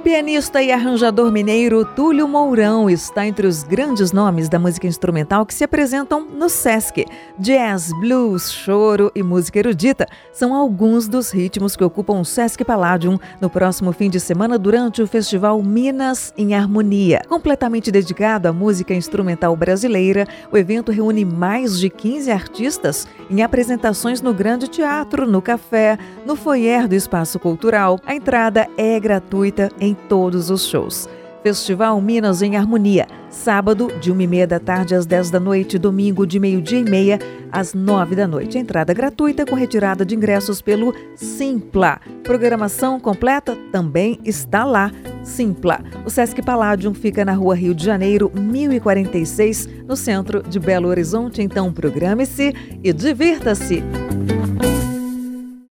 Pianista e arranjador mineiro Túlio Mourão está entre os grandes nomes da música instrumental que se apresentam no Sesc. Jazz, blues, choro e música erudita são alguns dos ritmos que ocupam o Sesc Palladium no próximo fim de semana durante o festival Minas em Harmonia. Completamente dedicado à música instrumental brasileira, o evento reúne mais de 15 artistas em apresentações no Grande Teatro, no Café, no foyer do Espaço Cultural. A entrada é gratuita em todos os shows. Festival Minas em Harmonia, sábado de 1h30 da tarde às 10 da noite, domingo de meio-dia e meia às 9 da noite. Entrada gratuita com retirada de ingressos pelo Simpla. Programação completa também está lá. Simpla. O Sesc Palladium fica na rua Rio de Janeiro, 1046, no centro de Belo Horizonte. Então programe-se e divirta-se!